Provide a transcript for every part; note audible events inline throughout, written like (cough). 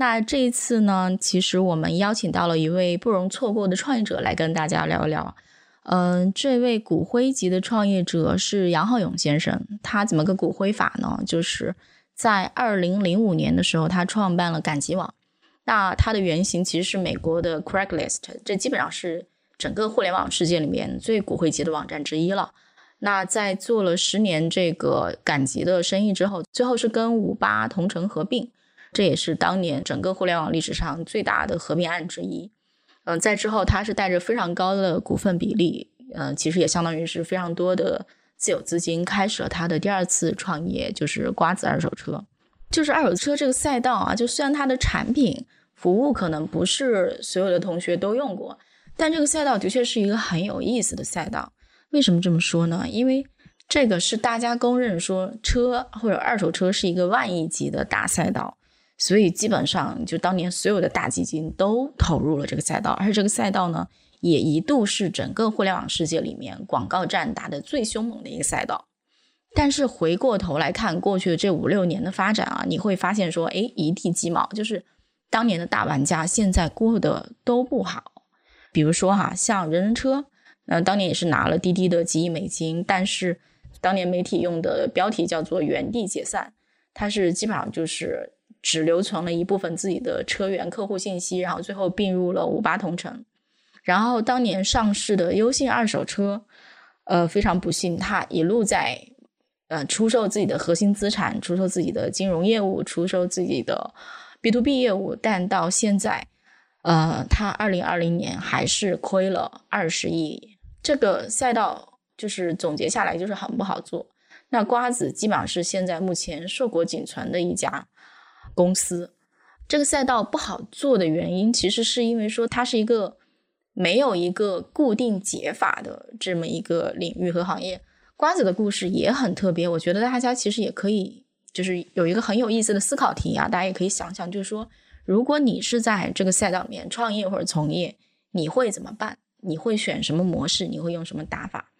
那这一次呢，其实我们邀请到了一位不容错过的创业者来跟大家聊一聊。嗯，这位骨灰级的创业者是杨浩勇先生。他怎么个骨灰法呢？就是在二零零五年的时候，他创办了赶集网。那它的原型其实是美国的 Craigslist，这基本上是整个互联网世界里面最骨灰级的网站之一了。那在做了十年这个赶集的生意之后，最后是跟五八同城合并。这也是当年整个互联网历史上最大的合并案之一。嗯，在之后，他是带着非常高的股份比例，嗯，其实也相当于是非常多的自有资金，开始了他的第二次创业，就是瓜子二手车。就是二手车这个赛道啊，就虽然它的产品服务可能不是所有的同学都用过，但这个赛道的确是一个很有意思的赛道。为什么这么说呢？因为这个是大家公认说车或者二手车是一个万亿级的大赛道。所以基本上，就当年所有的大基金都投入了这个赛道，而且这个赛道呢，也一度是整个互联网世界里面广告战打的最凶猛的一个赛道。但是回过头来看过去的这五六年的发展啊，你会发现说，哎，一地鸡毛，就是当年的大玩家现在过得都不好。比如说哈，像人人车，那当年也是拿了滴滴的几亿美金，但是当年媒体用的标题叫做“原地解散”，它是基本上就是。只留存了一部分自己的车源客户信息，然后最后并入了五八同城。然后当年上市的优信二手车，呃，非常不幸，它一路在呃出售自己的核心资产，出售自己的金融业务，出售自己的 B to B 业务，但到现在，呃，它二零二零年还是亏了二十亿。这个赛道就是总结下来就是很不好做。那瓜子基本上是现在目前硕果仅存的一家。公司这个赛道不好做的原因，其实是因为说它是一个没有一个固定解法的这么一个领域和行业。瓜子的故事也很特别，我觉得大家其实也可以就是有一个很有意思的思考题啊，大家也可以想想，就是说如果你是在这个赛道里面创业或者从业，你会怎么办？你会选什么模式？你会用什么打法？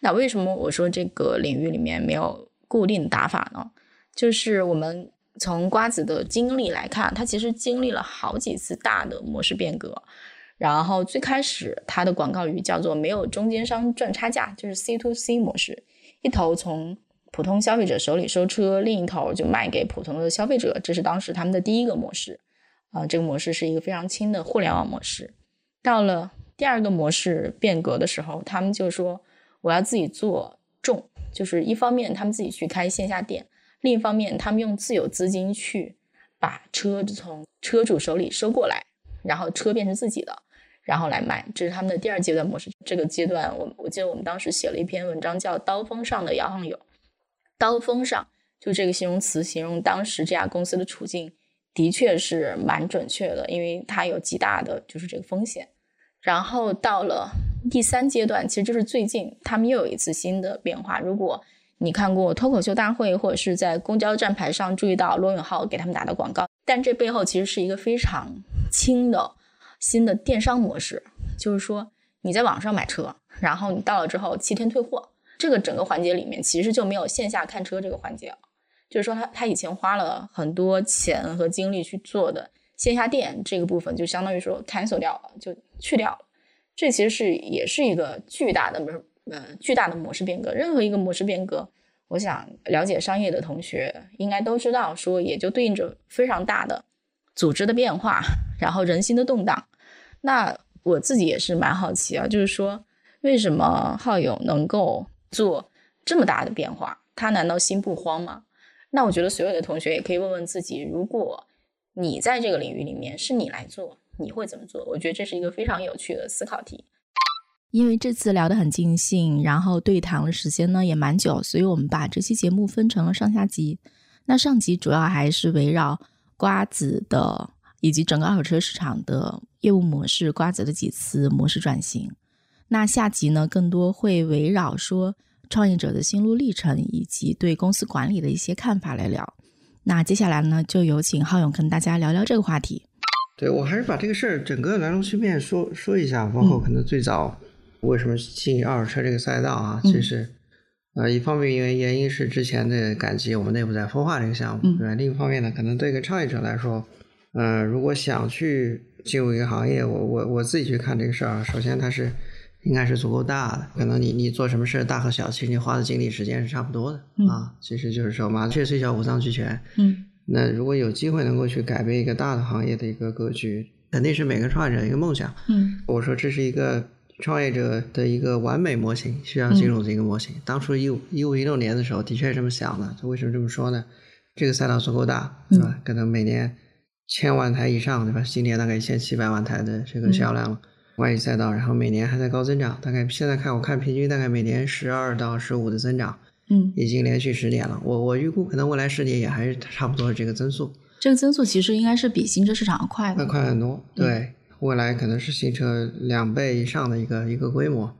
那为什么我说这个领域里面没有固定打法呢？就是我们。从瓜子的经历来看，他其实经历了好几次大的模式变革。然后最开始他的广告语叫做“没有中间商赚差价”，就是 C to C 模式，一头从普通消费者手里收车，另一头就卖给普通的消费者。这是当时他们的第一个模式。啊，这个模式是一个非常轻的互联网模式。到了第二个模式变革的时候，他们就说我要自己做重，就是一方面他们自己去开线下店。另一方面，他们用自有资金去把车从车主手里收过来，然后车变成自己的，然后来卖，这是他们的第二阶段模式。这个阶段，我我记得我们当时写了一篇文章，叫“刀锋上的摇晃友”。刀锋上，就这个形容词形容当时这家公司的处境，的确是蛮准确的，因为它有极大的就是这个风险。然后到了第三阶段，其实就是最近他们又有一次新的变化。如果你看过脱口秀大会，或者是在公交站牌上注意到罗永浩给他们打的广告，但这背后其实是一个非常轻的新的电商模式，就是说你在网上买车，然后你到了之后七天退货，这个整个环节里面其实就没有线下看车这个环节了，就是说他他以前花了很多钱和精力去做的线下店这个部分，就相当于说 cancel 掉了，就去掉了，这其实是也是一个巨大的呃，巨大的模式变革，任何一个模式变革，我想了解商业的同学应该都知道，说也就对应着非常大的组织的变化，然后人心的动荡。那我自己也是蛮好奇啊，就是说为什么浩友能够做这么大的变化？他难道心不慌吗？那我觉得所有的同学也可以问问自己，如果你在这个领域里面是你来做，你会怎么做？我觉得这是一个非常有趣的思考题。因为这次聊得很尽兴，然后对谈的时间呢也蛮久，所以我们把这期节目分成了上下集。那上集主要还是围绕瓜子的以及整个二手车市场的业务模式瓜子的几次模式转型。那下集呢，更多会围绕说创业者的心路历程以及对公司管理的一些看法来聊。那接下来呢，就有请浩勇跟大家聊聊这个话题。对我还是把这个事儿整个来龙去脉说说一下，包括可能最早为什么进二手车这个赛道啊，其实呃一方面因为原因是之前的赶集我们内部在孵化这个项目，对吧？另一方面呢，可能对一个创业者来说，呃，如果想去进入一个行业，我我我自己去看这个事儿，首先它是。应该是足够大的，可能你你做什么事大和小，其实你花的精力时间是差不多的啊。其实就是说麻雀虽小五脏俱全。嗯。那如果有机会能够去改变一个大的行业的一个格局，肯定是每个创业者一个梦想。嗯。我说这是一个创业者的一个完美模型，需要进入的一个模型。当初一五一五一六年的时候，的确是这么想的。为什么这么说呢？这个赛道足够大，对吧？可能每年千万台以上，对吧？今年大概一千七百万台的这个销量了。万亿赛道，然后每年还在高增长，大概现在看我看平均大概每年十二到十五的增长，嗯，已经连续十年了。我我预估可能未来十年也还是差不多这个增速。这个增速其实应该是比新车市场要快的，快很多。对，未来可能是新车两倍以上的一个一个规模。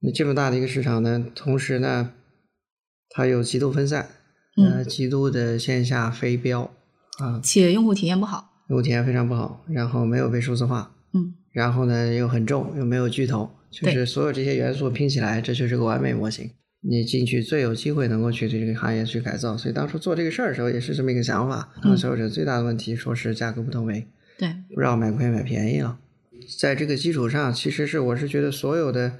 那这么大的一个市场呢，同时呢，它又极度分散，呃，极度的线下非标啊，且用户体验不好，用户体验非常不好，然后没有被数字化，嗯。然后呢，又很重，又没有巨头，就是所有这些元素拼起来，这就是个完美模型。你进去最有机会能够去对这个行业去改造。所以当初做这个事儿的时候，也是这么一个想法。啊，所有者最大的问题，说是价格不透明，对，不知道买贵买便宜了。在这个基础上，其实是我是觉得所有的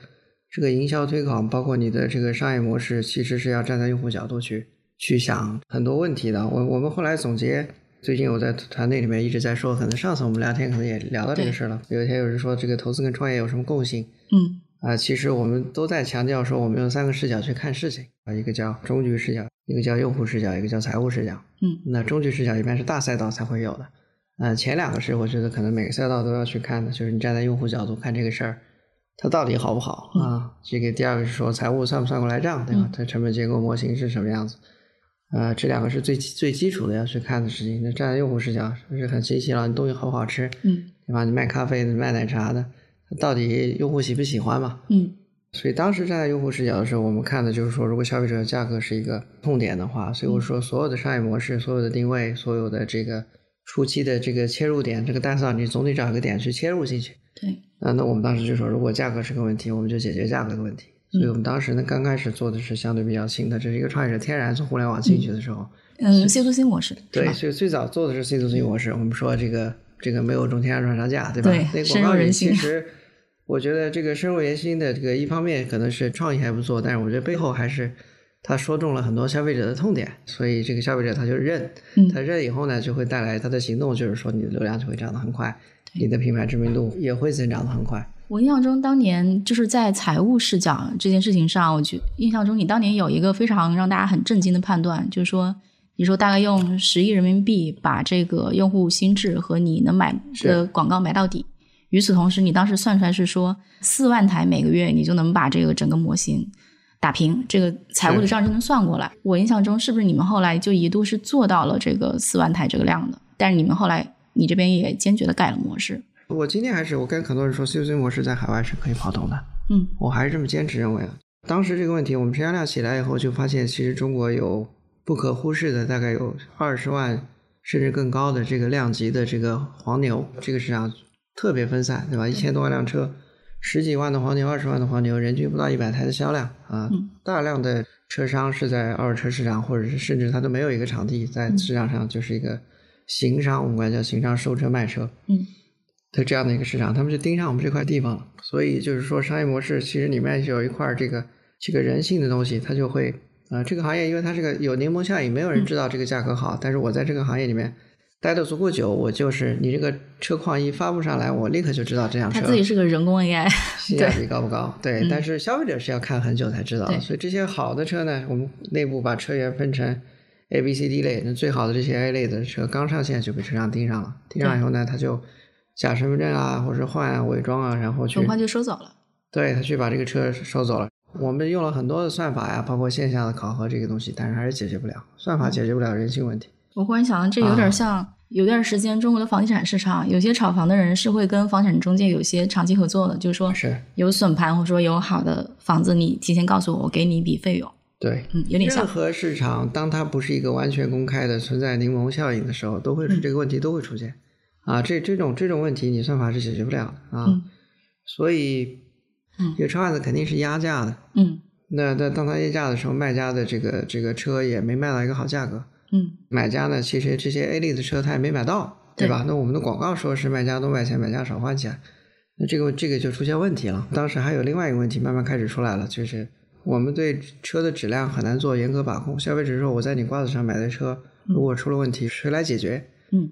这个营销推广，包括你的这个商业模式，其实是要站在用户角度去去想很多问题的。我我们后来总结。最近我在团队里面一直在说，可能上次我们聊天可能也聊到这个事了。有一天有人说这个投资跟创业有什么共性？嗯，啊，其实我们都在强调说，我们用三个视角去看事情啊，一个叫中局视角，一个叫用户视角，一个叫财务视角。嗯，那中局视角一般是大赛道才会有的。呃，前两个是我觉得可能每个赛道都要去看的，就是你站在用户角度看这个事儿，它到底好不好啊？这个第二个是说财务算不算过来账，对吧？它成本结构模型是什么样子？呃，这两个是最最基础的要去看的事情。那站在用户视角，是不是很清晰了？你东西好不好吃？嗯，对吧？你卖咖啡的、卖奶茶的，到底用户喜不喜欢嘛？嗯。所以当时站在用户视角的时候，我们看的就是说，如果消费者价格是一个痛点的话，所以我说所有的商业模式、所有的定位、所有的这个初期的这个切入点，这个单上你总得找一个点去切入进去。对。啊，那我们当时就说，如果价格是个问题，我们就解决价格的问题。所以我们当时呢，刚开始做的是相对比较新的，这是一个创业者天然从互联网进去的时候，嗯，C to C 模式，对，所以最早做的是 C to C 模式。我们说这个这个没有中间商转上架，对吧？对，那广告语其实，我觉得这个深入人心的这个一方面可能是创意还不错，但是我觉得背后还是他说中了很多消费者的痛点，所以这个消费者他就认，他认以后呢，就会带来他的行动，就是说你的流量就会涨得很快，你的品牌知名度也会增长得很快。我印象中，当年就是在财务视角这件事情上，我觉印象中你当年有一个非常让大家很震惊的判断，就是说，你说大概用十亿人民币把这个用户心智和你能买的广告买到底。与此同时，你当时算出来是说四万台每个月你就能把这个整个模型打平，这个财务的账就能算过来。我印象中是不是你们后来就一度是做到了这个四万台这个量的？但是你们后来你这边也坚决的改了模式。我今天还是我跟很多人说，C C 模式在海外是可以跑通的。嗯，我还是这么坚持认为啊。当时这个问题，我们成交量起来以后，就发现其实中国有不可忽视的，大概有二十万甚至更高的这个量级的这个黄牛，这个市场特别分散，对吧？一千多万辆车，十几万的黄牛，二十万的黄牛，人均不到一百台的销量啊。大量的车商是在二手车市场，或者是甚至他都没有一个场地在市场上，就是一个行商，我们管叫行商收车卖车。嗯。的这样的一个市场，他们就盯上我们这块地方了。所以就是说，商业模式其实里面有一块这个这个人性的东西，它就会啊，这个行业因为它是个有柠檬效应，没有人知道这个价格好。但是我在这个行业里面待的足够久，我就是你这个车况一发布上来，我立刻就知道这辆车。它自己是个人工 AI，(laughs) 性价比高不高？对，但是消费者是要看很久才知道。所以这些好的车呢，我们内部把车源分成 A、B、C、D 类，那最好的这些 A 类的车刚上线就被车商盯上了，盯上以后呢，他就。假身份证啊，或者换啊伪装啊，然后去很快就收走了。对他去把这个车收走了。我们用了很多的算法呀，包括线下的考核这个东西，但是还是解决不了，算法解决不了人性问题。我忽然想到，这有点像有段时间，中国的房地产市场，有些炒房的人是会跟房产中介有些长期合作的，就是说是有损盘或者说有好的房子，你提前告诉我，我给你一笔费用。对，嗯，有点像任。何市场，当它不是一个完全公开的、存在柠檬效应的时候，都会是这个问题都会出现。啊，这这种这种问题，你算法是解决不了的啊。嗯所以，嗯这个车贩子肯定是压价的。嗯那那当他压价的时候，卖家的这个这个车也没卖到一个好价格。嗯买家呢，其实这些 A 类的车他也没买到，对吧？那我们的广告说是卖家多卖钱，买家少花钱，那这个这个就出现问题了。当时还有另外一个问题慢慢开始出来了，就是我们对车的质量很难做严格把控。消费者说我在你瓜子上买的车，如果出了问题，谁来解决？嗯，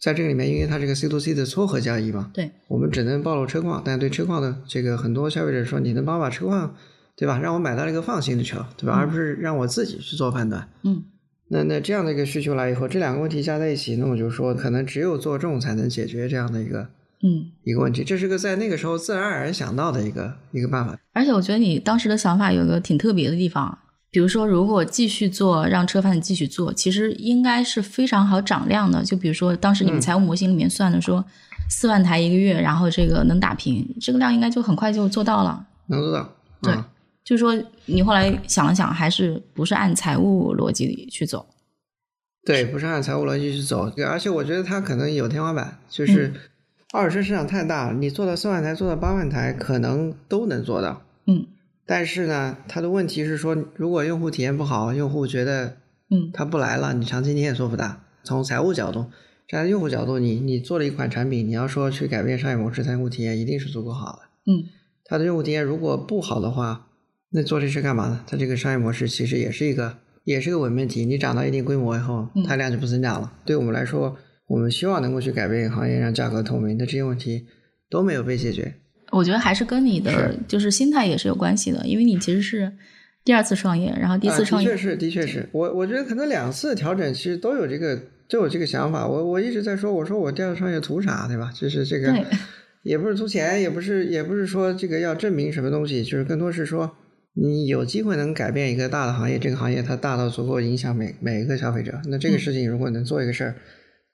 在这个里面，因为它这个 C to C 的撮合交易嘛，对，我们只能暴露车况，但对车况的这个很多消费者说，你能帮我把车况，对吧？让我买到了一个放心的车，对吧？而不是让我自己去做判断。嗯那那这样的一个需求来以后，这两个问题加在一起，那我就说，可能只有做重才能解决这样的一个嗯。一个问题。这是个在那个时候自然而然想到的一个一个办法。而且我觉得你当时的想法有个挺特别的地方，比如说，如果继续做，让车贩子继续做，其实应该是非常好涨量的。就比如说，当时你们嗯财务模型里面算的说，四万台一个月，然后这个能打平，这个量应该就很快就做到了。能做到。对啊就是说，你后来想了想，还是不是按财务逻辑去走？对，不是按财务逻辑去走，而且我觉得它可能有天花板，就是嗯二手车市场太大，你做到四万台、做到八万台，可能都能做到。嗯但是呢，它的问题是说，如果用户体验不好，用户觉得嗯他不来了，你长期你也做不大。从财务角度，站在用户角度，你你做了一款产品，你要说去改变商业模式，它用户体验一定是足够好的。嗯它的用户体验如果不好的话，那做这事干嘛呢？它这个商业模式其实也是一个也是个伪命题。你涨到一定规模以后嗯，它量就不增长了。对我们来说，我们希望能够去改变行业，让价格透明的这些问题都没有被解决。我觉得还是跟你的是就是心态也是有关系的，因为你其实是第二次创业，然后第一次创业，啊、的确是，的确是我我觉得可能两次调整其实都有这个都有这个想法。我我一直在说，我说我第二次创业图啥，对吧？就是这个，也不是图钱，也不是也不是说这个要证明什么东西，就是更多是说你有机会能改变一个大的行业，这个行业它大到足够影响每每一个消费者。那这个嗯事情如果能做一个事儿。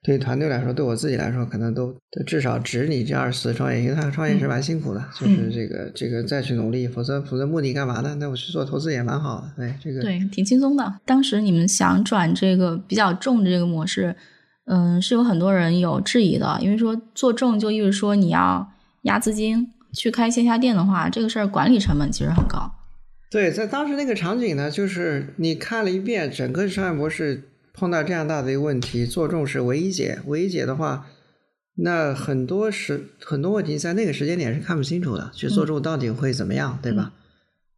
对团队来说，对我自己来说，可能都都至少值你这二次创业，因为他创业是蛮辛苦的，就是这个这个再去努力，否则否则目的干嘛呢？那我去做投资也蛮好的，对这个对，挺轻松的。当时你们想转这个比较重的这个模式，嗯，是有很多人有质疑的，因为说做重就意味着说你要压资金去开线下店的话，这个事儿管理成本其实很高。对，在当时那个场景呢，就是你看了一遍整个商业模式。碰到这样大的一个问题，做重是唯一解。唯一解的话，那很多时很多问题在那个时间点是看不清楚的，去做重到底会怎么样，嗯、对吧？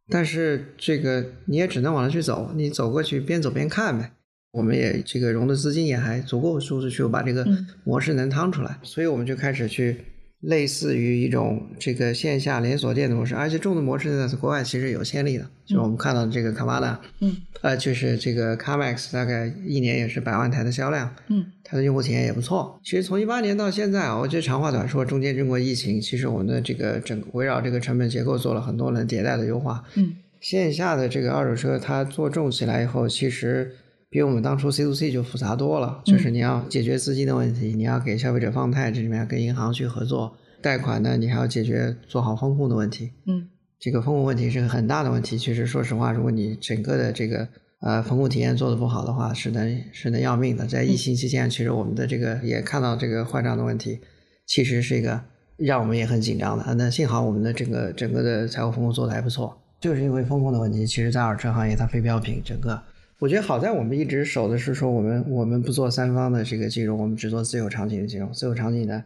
但是这个你也只能往那去走，你走过去边走边看呗。我们也这个融的资金也还足够输出去，把这个模式能趟出来，嗯、所以我们就开始去。类似于一种这个线下连锁店的模式，而且重的模式呢，在国外其实有先例的，就是我们看到的这个卡瓦纳，嗯，呃，就是这个 CarMax 大概一年也是百万台的销量，嗯，它的用户体验也不错。其实从一八年到现在啊，我觉得长话短说，中间经过疫情，其实我们的这个整个围绕这个成本结构做了很多轮迭代的优化，嗯，线下的这个二手车它做重起来以后，其实。比我们当初 C to C 就复杂多了，就是你要解决资金的问题，你要给消费者放贷，这里面要跟银行去合作。贷款呢，你还要解决做好风控的问题。嗯，这个风控问题是个很大的问题。其实说实话，如果你整个的这个呃风控体验做的不好的话，是能是能要命的。在疫情期间，其实我们的这个也看到这个坏账的问题，其实是一个让我们也很紧张的。那幸好我们的这个整个的财务风控做的还不错，就是因为风控的问题，其实在二手车行业它非标品整个。我觉得好在我们一直守的是说，我们我们不做三方的这个金融，我们只做自有场景的金融。自有场景呢，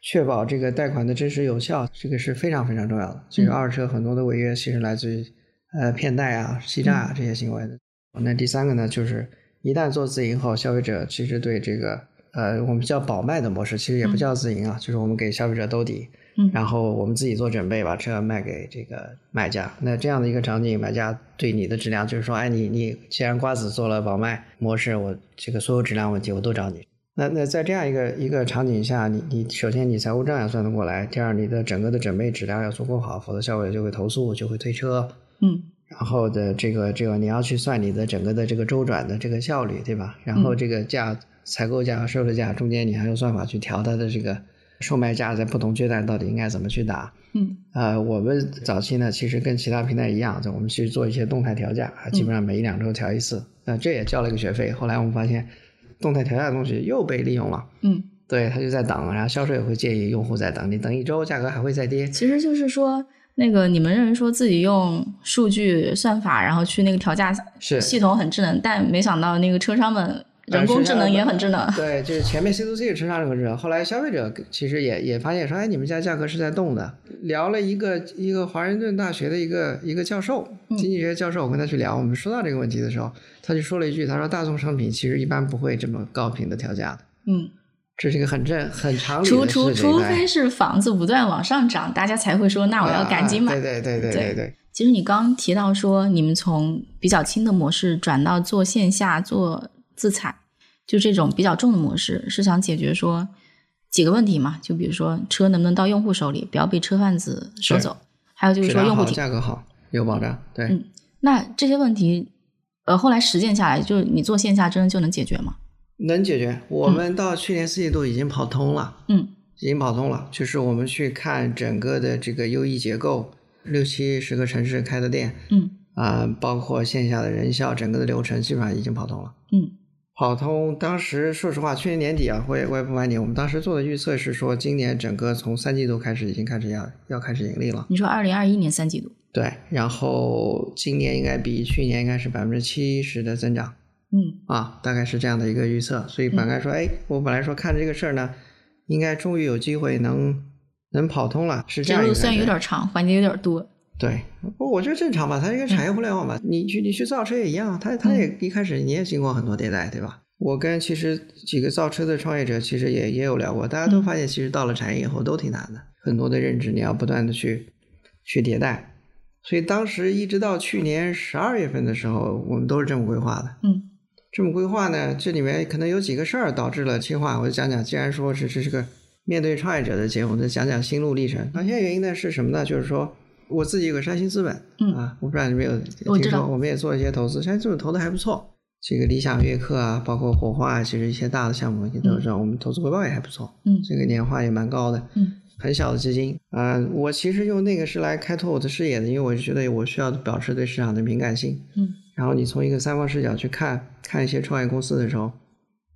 确保这个贷款的真实有效，这个是非常非常重要的。这个二手车很多的违约其实来自于呃骗贷啊、欺诈啊这些行为的。那第三个呢，就是一旦做自营后，消费者其实对这个呃我们叫保卖的模式，其实也不叫自营啊，就是我们给消费者兜底。嗯，然后我们自己做准备，把车卖给这个买家。那这样的一个场景，买家对你的质量就是说，哎，你你既然瓜子做了保卖模式，我这个所有质量问题我都找你。那那在这样一个一个场景下，你你首先你财务账要算得过来，第二你的整个的准备质量要足够好，否则消费者就会投诉，就会退车。嗯，然后的这个这个你要去算你的整个的这个周转的这个效率，对吧？然后这个价采购价和售售价中间，你还用算法去调它的这个售卖价，在不同阶段到底应该怎么去打。嗯，呃，我们早期呢，其实跟其他平台一样，就我们去做一些动态调价，基本上每一两周调一次。那这也交了一个学费。后来我们发现，动态调价的东西又被利用了。嗯，对，他就在等，然后销售也会建议用户在等，你等一周，价格还会再跌。其实就是说，那个你们认为说自己用数据算法，然后去那个调价是系统很智能，但没想到那个车商们人工智能也很智能。对，就是前面 C to C 车商人工智能，后来消费者其实也也发现说，哎，你们家价格是在动的。聊了一个一个华盛顿大学的一个一个教授，经济学教授，我跟他去聊，我们说到这个问题的时候，他就说了一句，他说大宗商品其实一般不会这么高频的调价的。嗯，这是一个很正很常理除的。除除哎非是房子不断往上涨，大家才会说，那我要赶紧买。啊对对对对对对。其实你刚刚提到说，你们从比较轻的模式转到做线下做自采，就这种比较重的模式，是想解决说几个问题嘛？就比如说车能不能到用户手里，不要被车贩子收走，还有就是说用户体价格好，有保障。对，嗯那这些问题，呃，后来实践下来，就是你做线下真的就能解决吗？能解决。我们到去年四季度已经跑通了。嗯已经跑通了，就是我们去看整个的这个优异结构，六七十个城市开的店嗯啊、包括线下的人效，整个的流程基本上已经跑通了。嗯跑通，当时说实话，去年年底啊，我也我也不瞒你，我们当时做的预测是说，今年整个从三季度开始已经开始要要开始盈利了。你说二零二一年三季度，对，然后今年应该比去年应该是百分之七十的增长嗯啊，大概是这样的一个预测。所以本来说，哎，我本来说看这个事儿呢，应该终于有机会能能跑通了，是这这路虽然有点长，环节有点多，对，我我觉得正常吧，它是一个产业互联网嘛，你去你去造车也一样，它它也一开始你也经过很多迭代，对吧？我跟其实几个造车的创业者其实也也有聊过，大家都发现其实到了产业以后都挺难的，很多的认知你要不断的去去迭代，所以当时一直到去年十二月份的时候，我们都是这么规划的。嗯这么规划呢，这里面可能有几个事儿导致了切换，我就讲讲。既然说是这是个面对创业者的节目，我就讲讲心路历程。那现在原因呢是什么呢？就是说我自己有个山西资本，嗯啊，我不知道你们有我知道听说，我们也做一些投资，山西资本投的还不错。这个理想悦客啊，包括火花啊，其实一些大的项目也都知道，我们投资回报也还不错，嗯这个年化也蛮高的。嗯很小的基金啊、我其实用那个是来开拓我的视野的，因为我就觉得我需要保持对市场的敏感性。嗯然后你从一个三方视角去看看一些创业公司的时候，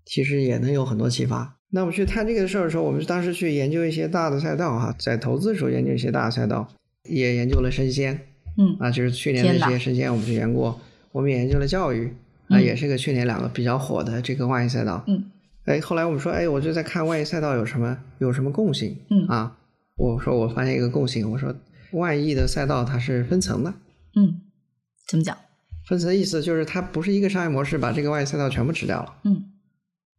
其实也能有很多启发。那我们去探这个事儿的时候，我们当时去研究一些大的赛道哈，在投资的时候研究一些大的赛道，也研究了生鲜嗯啊，就是去年的这些生鲜我们去研过，我们也研究了教育啊，嗯也是个去年两个比较火的这个万亿赛道。嗯哎，后来我们说，哎，我就在看万亿赛道有什么有什么共性嗯啊？我说我发现一个共性，我说万亿的赛道它是分层的，嗯，怎么讲？分层的意思就是它不是一个商业模式把这个万亿赛道全部吃掉了，嗯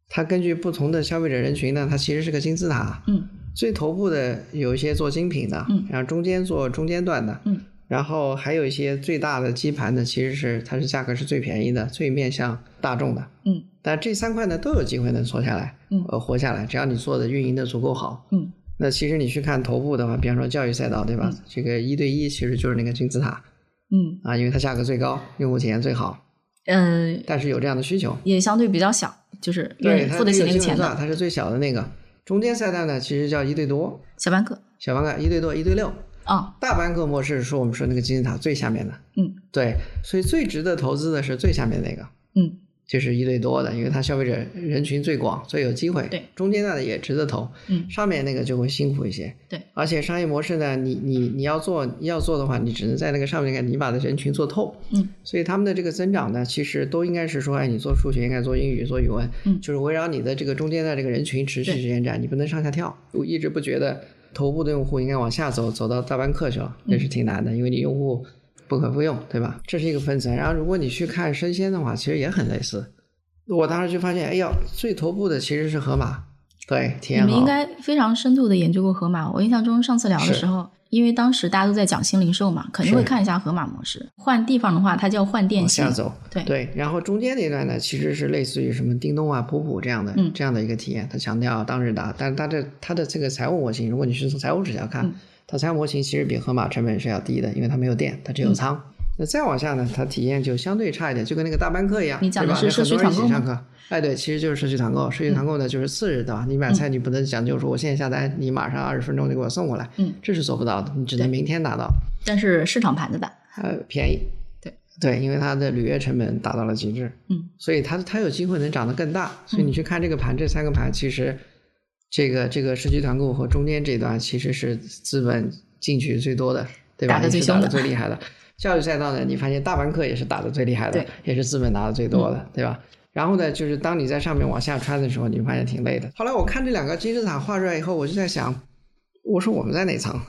它根据不同的消费者人群呢，它其实是个金字塔，嗯最头部的有一些做精品的，嗯然后中间做中间段的，嗯然后还有一些最大的基盘的，其实是它是价格是最便宜的，最面向大众的。嗯但这三块呢都有机会能做下来，嗯呃，活下来，只要你做的运营的足够好。嗯那其实你去看头部的话，比方说教育赛道，对吧？嗯这个一对一其实就是那个金字塔嗯啊，因为它价格最高，用户体验最好，嗯，但是有这样的需求。也相对比较小，就是对，付得起那个钱的它是最小的那个。中间赛道呢，其实叫一对多，小班课小班课一对多，一对六。啊，大班课模式是说我们说那个金字塔最下面的，嗯对，所以最值得投资的是最下面那个，嗯就是一对多的，因为它消费者人群最广，最有机会。对，中间段的也值得投，嗯上面那个就会辛苦一些。对，而且商业模式呢，你你你要做要做的话，你只能在那个上面看，你把的人群做透。嗯，所以他们的这个增长呢，其实都应该是说，哎，你做数学应该做英语，做语文，嗯就是围绕你的这个中间的这个人群持续对时间展，你不能上下跳。我一直不觉得头部的用户应该往下走，走到大班课去了，那是挺难的，因为你用户不可复用，对吧？这是一个分层。然后如果你去看生鲜的话，其实也很类似。我当时就发现，哎呀，最头部的其实是盒马，对，体验好。你们应该非常深度的研究过盒马。我印象中上次聊的时候，因为当时大家都在讲新零售嘛，肯定会看一下盒马模式。换地方的话，它叫换店型往下。走，对对，然后中间那段呢，其实是类似于什么叮咚啊、普普这样的、嗯这样的一个体验，它强调当日达，但是它的它的这个财务模型，如果你是从财务视角看，嗯它财务模型其实比盒马成本是要低的，因为它没有店，它只有仓，那再往下呢，它体验就相对差一点，就跟那个大班课一样，你讲的对吧是社区很多人一团购吗起上课。哎，对，其实就是社区团购。社区团购呢，就是次日对吧？你买菜你不能讲究说我现在下单，你马上二十分钟就给我送过来，嗯，这是做不到的，你只能明天拿到。但是市场盘子大，呃，便宜，对对，因为它的履约成本达到了极致，嗯，所以它它有机会能涨得更大。所以你去看这个盘，这三个盘其实这个这个社区团购和中间这段其实是资本进去最多的，对吧？打的最凶的最厉害的。教育赛道呢，你发现大班课也是打的最厉害的也是资本拿的最多的，对吧？然后呢，就是当你在上面往下穿的时候，你发现挺累的。后来我看这两个金字塔画出来以后，我就在想，我说我们在哪层？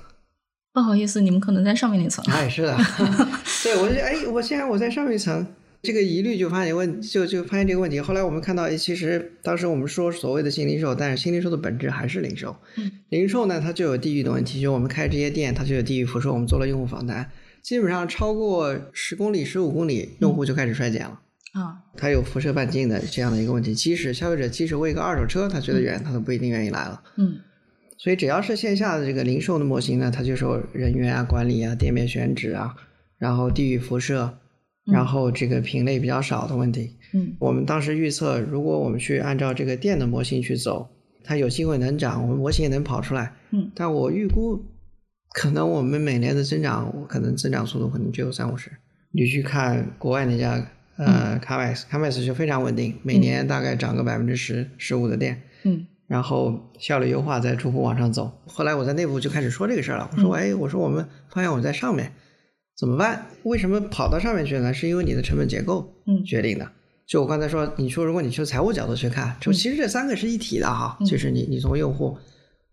不好意思，你们可能在上面那层。哎，是的，(laughs) 对我就哎，我现在我在上面一层，这个疑虑就发现问就就发现这个问题。后来我们看到，哎，其实当时我们说所谓的新零售，但是新零售的本质还是零售。嗯，零售呢，它就有地域的问题，就我们开这些店，它就有地域辐射。我们做了用户访谈，基本上超过十公里、十五公里，用户就开始衰减了。啊，它有辐射半径的这样的一个问题，即使消费者即使为一个二手车，他觉得远，他都不一定愿意来了。嗯所以只要是线下的这个零售的模型呢，它就是人员啊、管理啊、店面选址啊，然后地域辐射，然后这个品类比较少的问题。嗯我们当时预测，如果我们去按照这个电的模型去走，它有机会能涨，我们模型也能跑出来。嗯，但我预估，可能我们每年的增长，我可能增长速度可能只有三五十。你去看国外那家呃 x c a m a x 就非常稳定，每年大概涨个百分之十、十五的电。嗯然后效率优化再逐步往上走。后来我在内部就开始说这个事儿了，我说，哎，我说我们发现我们在上面怎么办？为什么跑到上面去呢？是因为你的成本结构嗯决定的。就我刚才说，你说如果你从财务角度去看，就其实这三个是一体的哈，嗯就是你你从用户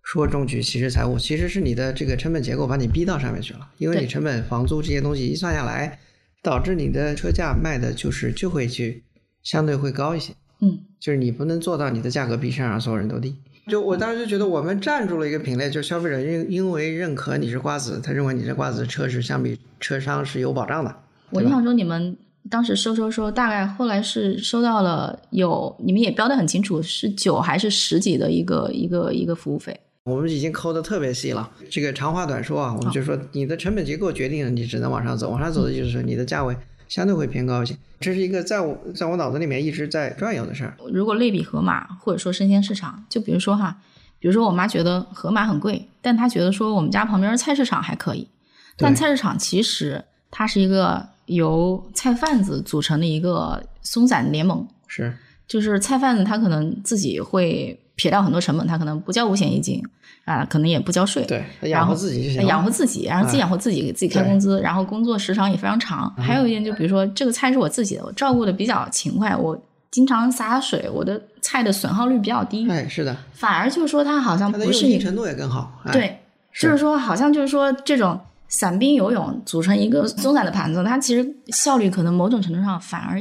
说中举，其实财务其实是你的这个成本结构把你逼到上面去了，因为你成本、房租这些东西一算下来，导致你的车价卖的就是就会去相对会高一些。嗯就是你不能做到你的价格比市场上所有人都低。就我当时就觉得我们站住了一个品类，就消费者因因为认可你是瓜子，他认为你这瓜子车是相比车商是有保障的。我印象中你们当时收收收，大概后来是收到了有，你们也标的很清楚，是九还是十几的一个一个一个服务费。我们已经抠的特别细了。这个长话短说啊，我们就说你的成本结构决定了你只能往上走，往上走的就是你的价位相对会偏高一些。这是一个在我在我脑子里面一直在转悠的事儿。如果类比盒马或者说生鲜市场，就比如说哈，比如说我妈觉得盒马很贵，但她觉得说我们家旁边菜市场还可以，但菜市场其实它是一个由菜贩子组成的一个松散联盟，是就是菜贩子他可能自己会撇掉很多成本，他可能不交五险一金啊，可能也不交税，对，他然后养活自己就行。养活自己，然后自己哎养活自己，给自己开工资，然后工作时长也非常长。嗯还有一点，就比如说这个菜是我自己的，我照顾的比较勤快，我经常洒洒水，我的菜的损耗率比较低，哎，是的，反而就是说它好像不是你用心程度也更好。哎、对，是就是说好像就是说这种散兵游泳组成一个松散的盘子，它其实效率可能某种程度上反而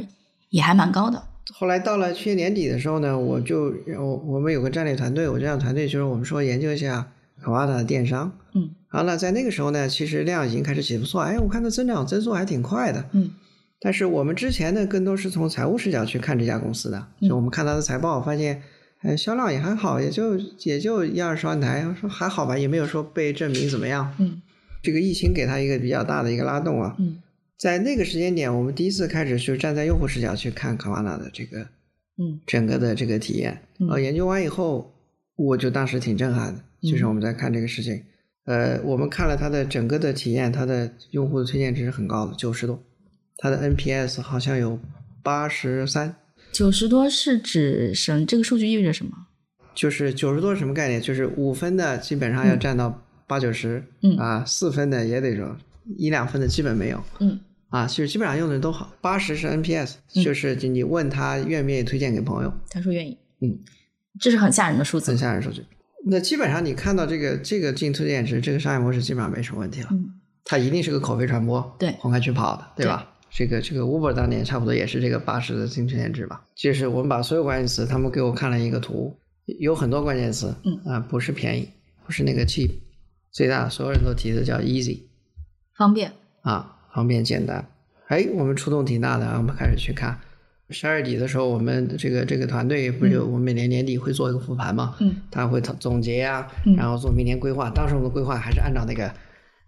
也还蛮高的。后来到了去年年底的时候呢，我就我我们有个战略团队，我这样团队就是我们说研究一下卡瓦达的电商，嗯，然后呢，在那个时候呢，其实量已经开始起不错，哎，我看它增长增速还挺快的，嗯，但是我们之前呢，更多是从财务视角去看这家公司的，嗯。就我们看它的财报，发现，呃，销量也还好，也就也就一二十万台，说还好吧，也没有说被证明怎么样，嗯。这个疫情给它一个比较大的一个拉动啊，嗯在那个时间点，我们第一次开始就站在用户视角去看卡瓦纳的这个嗯整个的这个体验。嗯呃，研究完以后，我就当时挺震撼的，就是嗯我们在看这个事情。呃，我们看了它的整个的体验，它的用户的推荐值是很高的，九十多，它的 NPS 好像有八十三，九十多是指什？这个数据意味着什么？就是九十多是什么概念？就是五分的基本上要占到八九十，嗯啊，四分的也得说一两分的基本没有。嗯啊，其实基本上用的人都好。八十是 NPS，、嗯就是你问他愿不愿意推荐给朋友，他说愿意。嗯，这是很吓人的数字很。吓人数据。那基本上你看到这个这个进推荐值，这个商业模式基本上没什么问题了。嗯它一定是个口碑传播，对红开去跑的，对吧？这个这个 Uber 当年差不多也是这个八十的进推荐值吧。就是我们把所有关键词，他们给我看了一个图，有很多关键词，嗯啊、不是便宜，不是那个 cheap，最大所有人都提的叫 easy，方便。啊，方便简单。哎，我们触动挺大的啊，我们开始去看。十二月底的时候，我们这个这个团队不是有、我们每年年底会做一个复盘嘛？嗯他会总总结啊嗯，然后做明年规划。当时我们的规划还是按照那个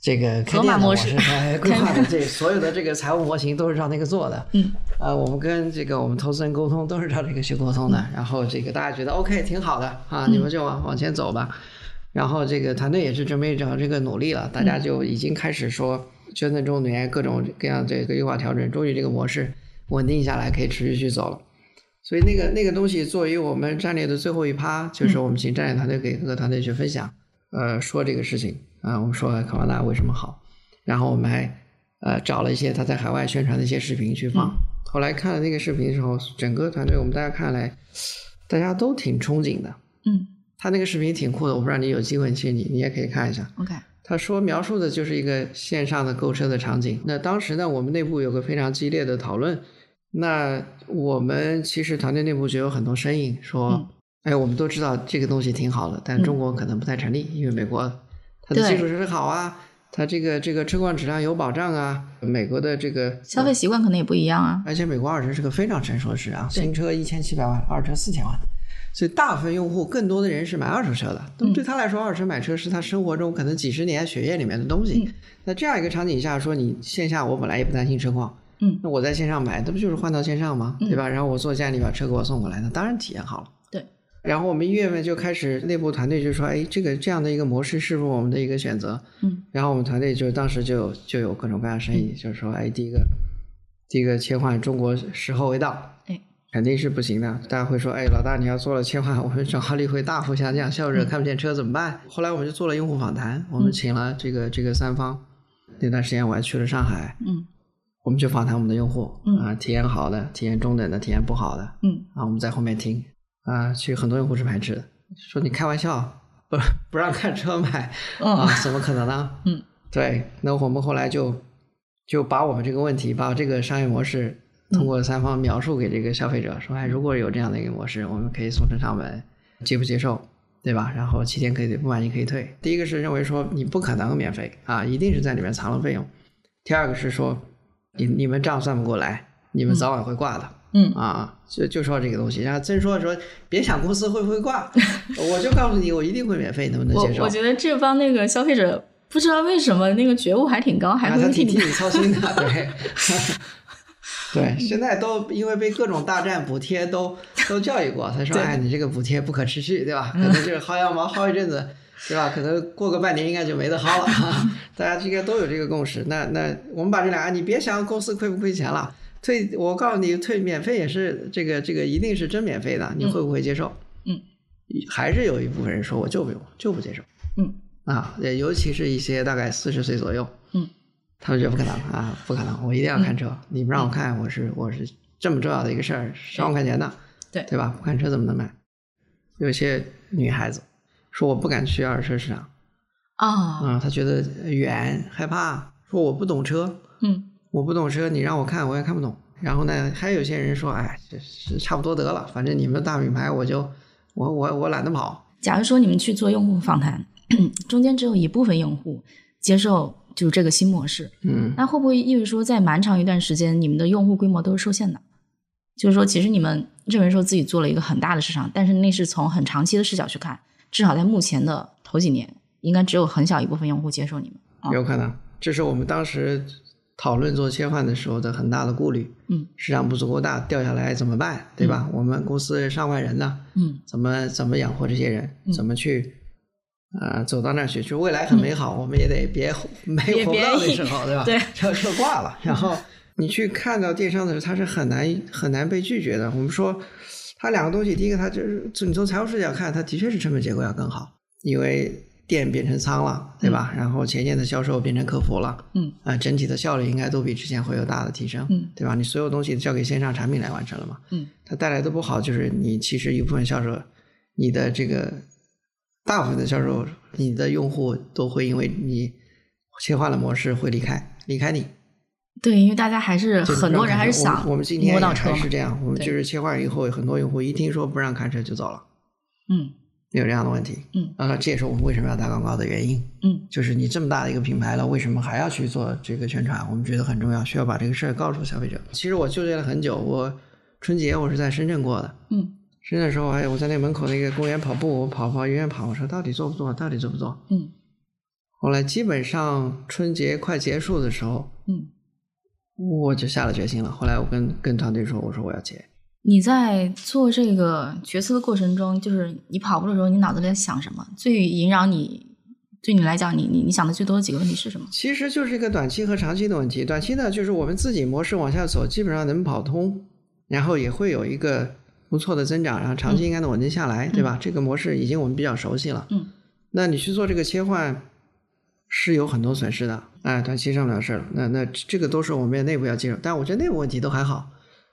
这个开店模式，(laughs) 规划的这所有的这个财务模型都是照那个做的。嗯，呃，我们跟这个我们投资人沟通都是照这个去沟通的。然后这个大家觉得 OK 挺好的啊，你们就往往前走吧。然后这个团队也是准备着这个努力了，大家就已经开始说圈层中年各种各样这个优化调整，终于这个模式稳定下来，可以持续去走了。所以那个那个东西作为我们战略的最后一趴，就是我们请战略团队给各个团队去分享，呃，说这个事情啊，我们说卡瓦纳为什么好，然后我们还呃找了一些他在海外宣传的一些视频去放。后来看了那个视频的时候，整个团队我们大家看来，大家都挺憧憬的。嗯，他那个视频挺酷的，我不知道你有机会去你你也可以看一下。OK，他说描述的就是一个线上的购车的场景。那当时呢，我们内部有个非常激烈的讨论。那我们其实团队内部就有很多声音说，哎，我们都知道这个东西挺好的，但中国可能不太成立，因为美国它的基础设施好啊，它这个这个车况质量有保障啊，美国的这个消费习惯可能也不一样啊，而且美国二手是个非常成熟的市场，新车一千七百万，二手车四千万，所以大部分用户更多的人是买二手车的，那么对他来说，二手车买车是他生活中可能几十年血液里面的东西。那这样一个场景下，说你线下我本来也不担心车况。嗯，那我在线上买，那不就是换到线上吗？对吧？然后我坐家里把车给我送过来，那当然体验好了。对。然后我们一月份就开始内部团队就说，哎，这个这样的一个模式是不是我们的一个选择？嗯。然后我们团队就当时就就有各种各样生意，就是说，哎，第一个，第一个切换中国时候未到，哎，肯定是不行的。大家会说，哎，老大你要做了切换，(laughs) 我们转化率会大幅下降，消费者看不见车怎么办？后来我们就做了用户访谈，我们请了这个这个三方，那段时间我还去了上海，嗯。我们就访谈我们的用户，啊，体验好的，体验中等的，体验不好的，嗯，啊，我们在后面听，啊，其实很多用户是排斥的，说你开玩笑，不不让看车买，啊，怎么可能呢？嗯，对，那我们后来就就把我们这个问题，把这个商业模式通过三方描述给这个消费者，说，哎，如果有这样的一个模式，我们可以送车上门，接不接受，对吧？然后七天可以退，不满意可以退。第一个是认为说你不可能免费啊，一定是在里面藏了费用。第二个是说。你你们账算不过来，你们早晚会挂的。嗯啊，就就说这个东西，然后真说说，别想公司会不会挂，(laughs) 我就告诉你，我一定会免费，能不能接受？我我觉得这帮那个消费者不知道为什么那个觉悟还挺高，还会替你操心的。对，(laughs) (laughs) 对，现在都因为被各种大战补贴都都教育过，他说哎，你这个补贴不可持续，对吧？可能就是薅羊毛薅一阵子。对吧？可能过个半年应该就没得薅了，(laughs) 大家应该都有这个共识。那那我们把这俩，你别想公司亏不亏钱了，退我告诉你，退免费也是这个这个一定是真免费的，你会不会接受？嗯，还是有一部分人说我就不用就不接受。嗯啊，尤其是一些大概四十岁左右，嗯，他们觉得不可能啊，不可能，我一定要看车，你不让我看，我是我是这么重要的一个事儿，十万块钱的，对对吧？不看车怎么能买？有些女孩子。说我不敢去二手车市场，啊，嗯，她觉得远害怕，说我不懂车，嗯，我不懂车，你让我看我也看不懂。然后呢，还有些人说，哎，是差不多得了，反正你们大品牌，我就我我我懒得跑。假如说你们去做用户访谈，(clears throat) 中间只有一部分用户接受就是这个新模式，嗯，那会不会意味说，在蛮长一段时间，你们的用户规模都是受限的？就是说，其实你们认为说自己做了一个很大的市场，但是那是从很长期的视角去看。至少在目前的头几年，应该只有很小一部分用户接受你们。有可能，这是我们当时讨论做切换的时候的很大的顾虑。嗯，市场不足够大，掉下来怎么办？对吧？我们公司上万人呢。嗯，怎么怎么养活这些人？怎么去啊走到那儿去？就未来很美好，我们也得别没活不到那时候，对吧？(laughs) 对，车车挂了。然后你去看到电商的时候，它是很难很难被拒绝的。我们说。它两个东西，第一个，它就是你从财务视角看，它的确是成本结构要更好，因为店变成仓了，对吧？然后前线的销售变成客服了，嗯，啊，整体的效率应该都比之前会有大的提升，嗯，对吧？你所有东西交给线上产品来完成了嘛，嗯，它带来的不好就是你其实一部分销售，你的这个大部分的销售，你的用户都会因为你切换了模式会离开，离开你。对，因为大家还是很多人还是想我们今天还是这样，我们就是切换以后，很多用户一听说不让看车就走了。嗯，有这样的问题。嗯，啊，这也是我们为什么要打广告的原因。嗯，就是你这么大的一个品牌了，为什么还要去做这个宣传？我们觉得很重要，需要把这个事儿告诉消费者。其实我纠结了很久，我春节我是在深圳过的。嗯，深圳的时候，哎，我在那门口那个公园跑步，我跑跑远远跑，我说到底做不做？到底做不做？嗯，后来基本上春节快结束的时候，嗯，我就下了决心了。后来我跟跟团队说，我说我要结。你在做这个决策的过程中，就是你跑步的时候，你脑子里在想什么？最萦绕你，对你来讲，你你你想的最多的几个问题是什么？其实就是一个短期和长期的问题。短期呢，就是我们自己模式往下走，基本上能跑通，然后也会有一个不错的增长，然后长期应该能稳定下来，对吧？这个模式已经我们比较熟悉了。嗯，那你去做这个切换，是有很多损失的。哎，短期上不了市了。那那这个都是我们内部要接受，但我觉得内部问题都还好。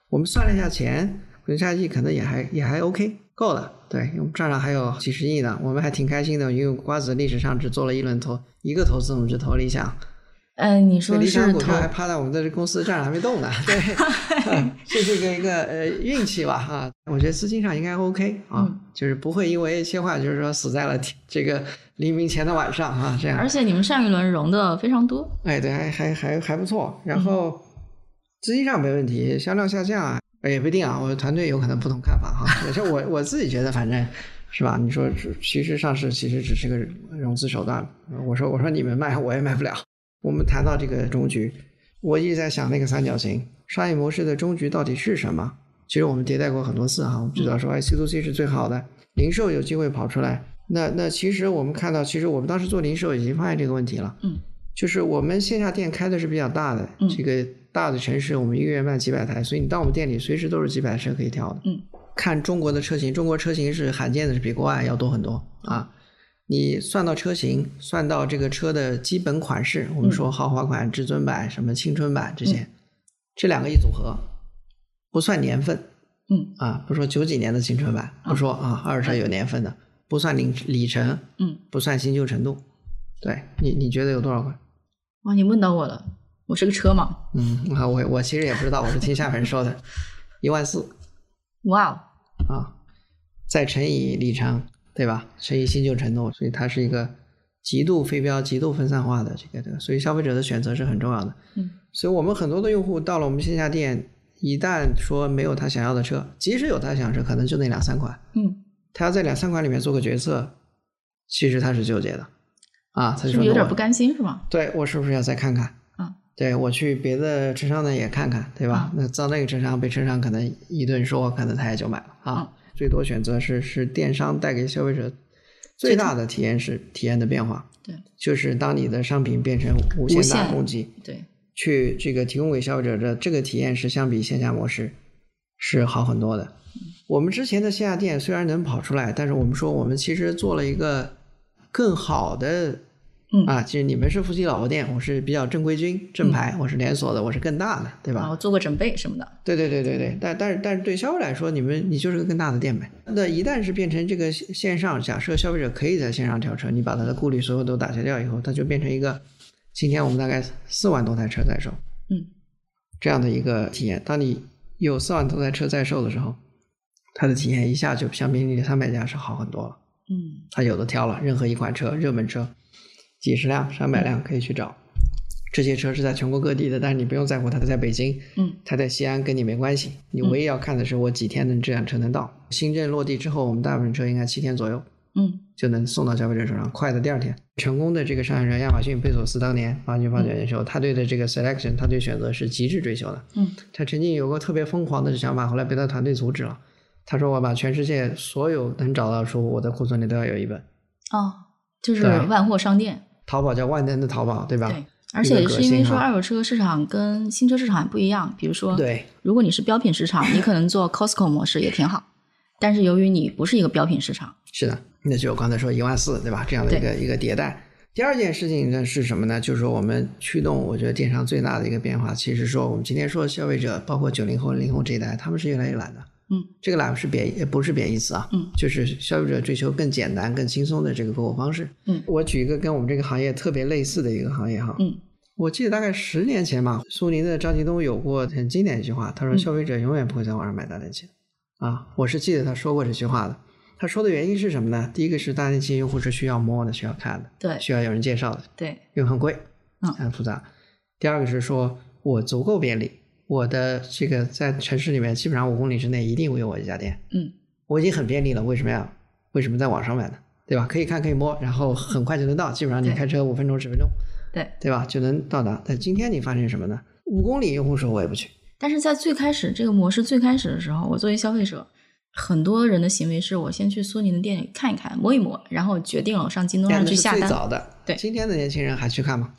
我们算了一下钱，回下亿可能也还也还 OK，够了。对，我们账上还有几十亿呢，我们还挺开心的，因为瓜子历史上只做了一轮投一个投资，我们只投理想。嗯，你说理想是投股票还趴在我们的这公司账上还没动呢，对，(laughs) 嗯这是一个一个呃运气吧啊，我觉得资金上应该 OK 啊，嗯就是不会因为切换就是说死在了天这个黎明前的晚上啊，这样。而且你们上一轮融的非常多。哎，对，还还还还不错。然后资金上没问题，销量下降啊，也不一定啊。我的团队有可能不同看法哈。(laughs) 也是我我自己觉得，反正是吧？你说其实上市其实只是个融资手段。我说我说你们卖我也卖不了。我们谈到这个终局，我一直在想那个三角形商业模式的终局到底是什么？其实我们迭代过很多次哈，我们知道说，哎，C to C 是最好的，零售有机会跑出来。那那其实我们看到，其实我们当时做零售已经发现这个问题了。嗯，就是我们线下店开的是比较大的，嗯这个大的城市，我们一个月卖几百台，所以你到我们店里随时都是几百车可以挑的。嗯，看中国的车型，中国车型是罕见的，是比国外要多很多啊。你算到车型，算到这个车的基本款式，我们说豪华款、至尊版、什么青春版这些，这两个一组合，不算年份嗯。啊，不说九几年的青春版，不说啊二手车有年份的，不算里里程，嗯，不算新旧程度，对你你觉得有多少款？哇，你问到我了，我是个车嘛。嗯，啊，我我其实也不知道，我是听下面人说的，一万四。(laughs) 哇哦，啊，再乘以里程，对吧？所以新旧程度，所以它是一个极度非标、极度分散化的这个这个，所以消费者的选择是很重要的。嗯，所以我们很多的用户到了我们线下店，一旦说没有他想要的车，即使有他想车，可能就那两三款，嗯，他要在两三款里面做个决策，其实他是纠结的，啊，他就是说有点不甘心是吗？对我是不是要再看看？嗯，对我去别的车商那也看看，对吧？那到那个车商被车商可能一顿说，可能他也就买了啊。嗯最多选择是是电商带给消费者最大的体验是体验的变化，对就是当你的商品变成无限大供给，对，去这个提供给消费者的这个体验是相比线下模式是好很多的。我们之前的线下店虽然能跑出来，但是我们说我们其实做了一个更好的，嗯啊，其实你们是夫妻老婆店，我是比较正规军正牌，我是连锁的，我是更大的，对吧？然后做个准备什么的。对对对对对，但但是但是对消费来说，你们你就是个更大的店呗。那一旦是变成这个线线上，假设消费者可以在线上挑车，你把他的顾虑所有都打消掉以后，它就变成一个，今天我们大概四万多台车在售，嗯，这样的一个体验。当你有四万多台车在售的时候，它的体验一下就相比你三百家是好很多了。嗯他有的挑了，任何一款车，热门车，几十辆、上百辆可以去找。这些车是在全国各地的，但是你不用在乎它在北京，嗯，它在西安跟你没关系。你唯一要看的是我几天能这辆车能到。新政落地之后，我们大部分车应该七天左右嗯就能送到消费者手上，快的第二天。成功的这个上海人亚马逊、贝索斯当年八九八九年的时候，他对的这个 selection，他对选择是极致追求的。嗯他曾经有过特别疯狂的想法，后来被他团队阻止了。他说：“我把全世界所有能找到的书，我的库存里都要有一本。哦，就是万货商店。淘宝叫万能的淘宝，对吧？对，而且是因为说二手车市场跟新车市场不一样，比如说，对如果你是标品市场，你可能做 Costco 模式也挺好，但是由于你不是一个标品市场，是的，那就我刚才说一万四，对吧？这样的一个一个迭代。第二件事情呢是什么呢？就是说我们驱动，我觉得电商最大的一个变化，其实说我们今天说消费者，包括九零后、零零后这一代，他们是越来越懒的。嗯，这个懒是贬，也不是贬义词啊。嗯，就是消费者追求更简单、更轻松的这个购物方式。嗯我举一个跟我们这个行业特别类似的一个行业哈。嗯我记得大概十年前吧，苏宁的张近东有过很经典一句话，他说：“嗯消费者永远不会在网上买大电器。啊，我是记得他说过这句话的。他说的原因是什么呢？第一个是大电器用户是需要摸的，需要看的，对需要有人介绍的，对，又很贵，嗯很复杂。第二个是说我足够便利，我的这个在城市里面基本上五公里之内一定会有我一家店，嗯我已经很便利了，为什么要为什么在网上买呢？对吧？可以看可以摸，然后很快就能到，基本上你开车五分钟十分钟，对，对吧？就能到达。但今天你发现什么呢？五公里用户说我也不去，但是在最开始这个模式最开始的时候，我作为消费者，很多人的行为是我先去苏宁的店里看一看、摸一摸，然后决定了我上京东上去下单。最早的。对今天的年轻人还去看吗？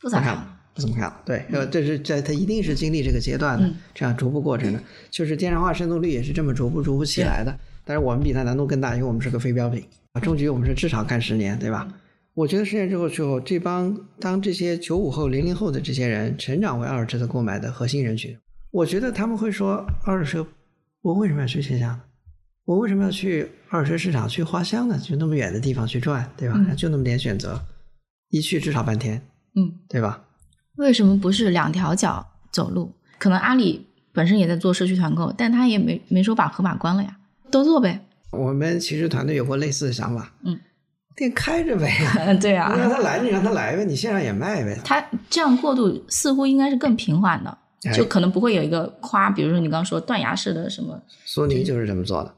不咋看怎么看。对，呃，这是在他一定是经历这个阶段的，嗯这样逐步过程的，就是电商化渗透率也是这么逐步逐步起来的。但是我们比它难度更大，因为我们是个非标品啊，终局我们是至少干十年，对吧？我觉得十年之后之后，这帮当这些九五后、零零后的这些人成长为二手车的购买的核心人群，我觉得他们会说，二手车，我为什么要去线下呢？我为什么要去二手车市场去花香呢？就那么远的地方去转，对吧？嗯就那么点选择，一去至少半天，嗯，对吧？为什么不是两条脚走路？可能阿里本身也在做社区团购，但他也没没说把盒马关了呀，都做呗。我们其实团队有过类似的想法，嗯，店开着呗，(laughs) 对啊让啊，他来，你让他来呗，你线上也卖呗。他这样过渡似乎应该是更平缓的，哎就可能不会有一个夸，比如说你刚刚说断崖式的什么，苏宁就是这么做的，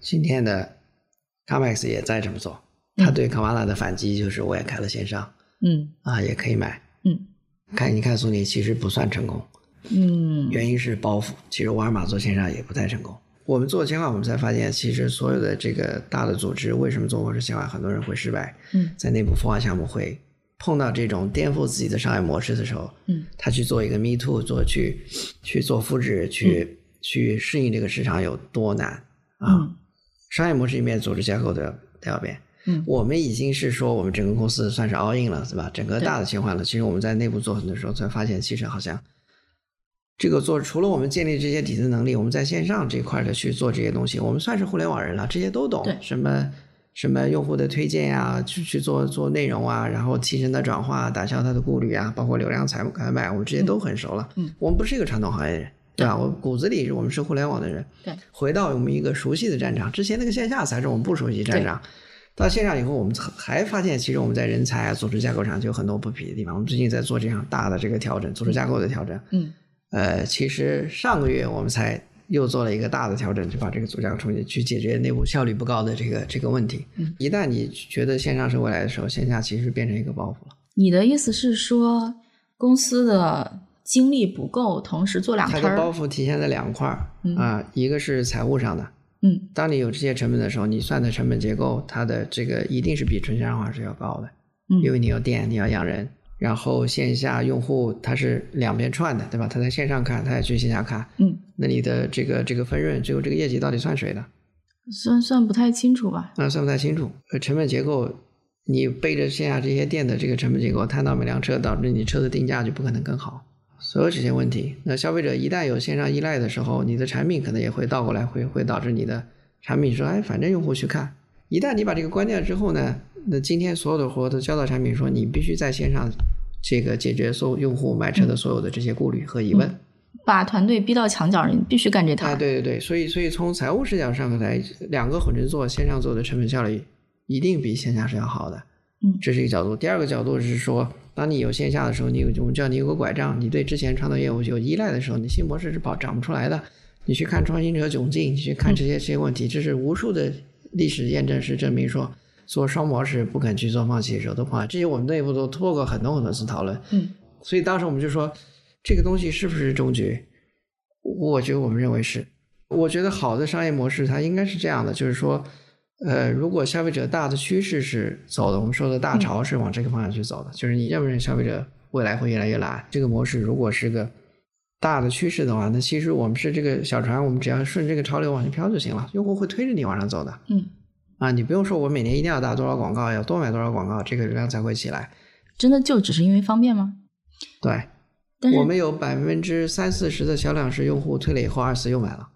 今天的 Comex 也在这么做。嗯他对 Kavala 的反击就是我也开了线上嗯啊，也可以买。嗯看你看苏宁其实不算成功，嗯原因是包袱。其实沃尔玛做线上也不太成功。我们做线上，我们才发现，其实所有的这个大的组织为什么做模式线化，很多人会失败，嗯在内部孵化项目会碰到这种颠覆自己的商业模式的时候，嗯他去做一个 Me Too，做去去做复制，去、去适应这个市场有多难啊！嗯商业模式里面组织架构都要都要变。嗯我们已经是说我们整个公司算是 all in 了，是吧？整个大的切换了。其实我们在内部做很多时候才发现，其实好像这个做除了我们建立这些底层能力，我们在线上这块的去做这些东西，我们算是互联网人了，这些都懂对。什么什么用户的推荐呀、去去做做内容啊，然后提升的转化，打消他的顾虑啊，包括流量采采买，我们这些都很熟了。嗯，我们不是一个传统行业的人。对吧？我骨子里我们是互联网的人，对，回到我们一个熟悉的战场，之前那个线下才是我们不熟悉战场。到线上以后，我们还发现，其实我们在人才啊、组织架构上就有很多不匹的地方。我们最近在做这样大的这个调整，组织架构的调整。嗯呃，其实上个月我们才又做了一个大的调整，就把这个组织架构重新去解决内部效率不高的这个这个问题。嗯，一旦你觉得线上是未来的时候，线下其实变成一个包袱了。你的意思是说公司的精力不够，同时做两它的包？袱体现在两块儿嗯啊，一个是财务上的，嗯当你有这些成本的时候，你算的成本结构，它的这个一定是比纯线上化是要高的，嗯因为你有店，你要养人，然后线下用户他是两边串的，对吧？他在线上看，他也去线下看，嗯，那你的这个这个分润，最后这个业绩到底算谁的？算算不太清楚吧？那算不太清楚。呃，成本结构，你背着线下这些店的这个成本结构摊到每辆车，导致你车的定价就不可能更好。所有这些问题，那消费者一旦有线上依赖的时候，你的产品可能也会倒过来，会会导致你的产品说，哎，反正用户去看。一旦你把这个关掉之后呢，那今天所有的活都交到产品说，你必须在线上这个解决所有用户买车的所有的这些顾虑和疑问。把团队逼到墙角，你必须干这套啊，对对对，所以所以从财务视角上来，两个混着做，线上做的成本效率一定比线下是要好的。嗯这是一个角度。第二个角度是说，当你有线下的时候，你有我们叫你有个拐杖，你对之前传统业务有依赖的时候，你新模式是跑长不出来的。你去看创新者窘境，你去看这些这些问题，这是无数的历史验证是证明说，做双模式不肯去做放弃的时候都碰到。这些我们内部都通过很多很多次讨论。嗯所以当时我们就说，这个东西是不是终局？我觉得我们认为是。我觉得好的商业模式它应该是这样的，就是说，呃，如果消费者大的趋势是走的，我们说的大潮是往这个方向去走的，就是你认不认消费者未来会越来越懒？这个模式如果是个大的趋势的话，那其实我们是这个小船，我们只要顺这个潮流往前飘就行了，用户会推着你往上走的。嗯，啊，你不用说我每年一定要打多少广告，要多买多少广告，这个流量才会起来。真的就只是因为方便吗？对，但是我们有百分之三四十的销量是用户退了以后二次又买了，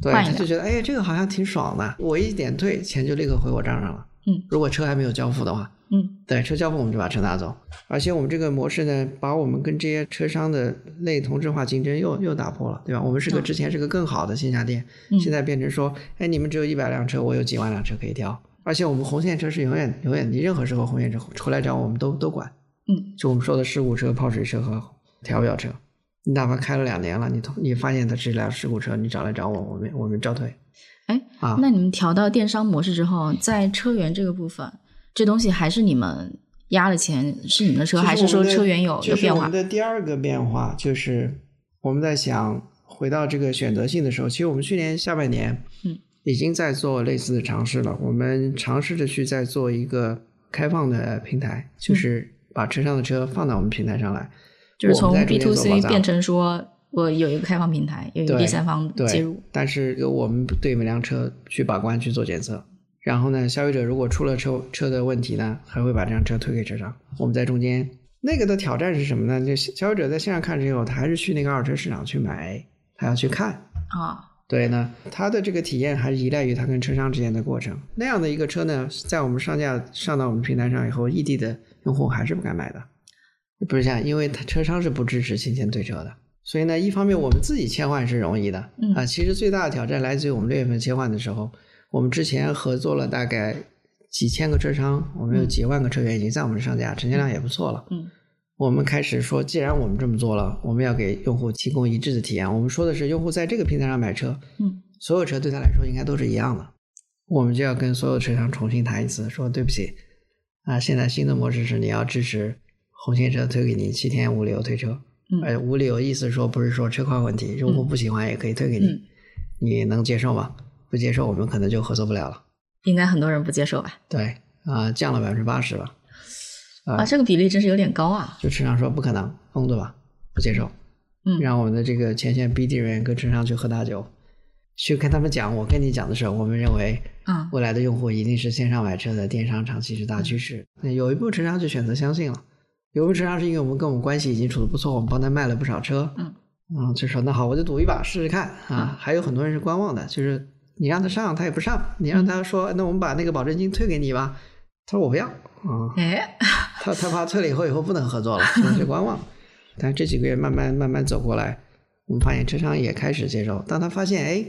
对，他就觉得哎，这个好像挺爽的，我一点退，钱就立刻回我账上了。嗯，如果车还没有交付的话，嗯对，车交付我们就把车拿走，而且我们这个模式呢，把我们跟这些车商的类同质化竞争又又打破了，对吧？我们是个嗯之前是个更好的线下店，嗯现在变成说，哎，你们只有一百辆车，我有几万辆车可以挑，而且我们红线车是永远永远，你任何时候红线车出来找我们都都管，嗯，就我们说的事故车、泡水车和调表车。你哪怕开了两年了，你你发现它是一辆事故车，你找来找我，我们我们照退。哎，啊，那你们调到电商模式之后，在车源这个部分，这东西还是你们压了钱，是你们的车，还是说车源有有变化？我们的第二个变化就是我们在想回到这个选择性的时候，其实我们去年下半年，嗯，已经在做类似的尝试了。我们尝试着去在做一个开放的平台，就是把车上的车放到我们平台上来，就是从 B to C 变成说。我有一个开放平台，有一个第三方介入，但是由我们对每辆车去把关、去做检测。然后呢，消费者如果出了车车的问题呢，还会把这辆车推给车商。我们在中间，那个的挑战是什么呢？就消费者在线上看之后，他还是去那个二手车市场去买，他要去看啊。对呢，他的这个体验还是依赖于他跟车商之间的过程。那样的一个车呢，在我们上架上到我们平台上以后，异地的用户还是不敢买的。不是这样，因为他车商是不支持亲签退车的。所以呢，一方面我们自己切换是容易的，啊，其实最大的挑战来自于我们六月份切换的时候，我们之前合作了大概几千个车商，我们有几万个车源已经在我们上架，成交量也不错了。嗯，我们开始说，既然我们这么做了，我们要给用户提供一致的体验。我们说的是，用户在这个平台上买车，嗯，所有车对他来说应该都是一样的。我们就要跟所有车商重新谈一次，说对不起，啊，现在新的模式是你要支持红线车推给你七天无理由退车。哎，无理由意思说不是说车况问题，用户不喜欢也可以退给你，你能接受吗？不接受，我们可能就合作不了了。应该很多人不接受吧？对啊，降了百分之八十吧。啊，这个比例真是有点高啊！就车商说不可能，疯子吧，不接受。嗯，让我们的这个前线 BD 人员跟车商去喝大酒，去跟他们讲，我跟你讲的时候，我们认为，啊，未来的用户一定是线上买车的，电商长期是大趋势。那有一部分车商就选择相信了。有部分车商是因为我们跟我们关系已经处的不错，我们帮他卖了不少车，嗯，嗯，就说那好，我就赌一把试试看啊。还有很多人是观望的，就是你让他上他也不上，你让他说那我们把那个保证金退给你吧，他说我不要啊，哎，(laughs) 他他怕退了以后以后不能合作了，就观望。(laughs) 但这几个月慢慢慢慢走过来，我们发现车商也开始接受，当他发现哎，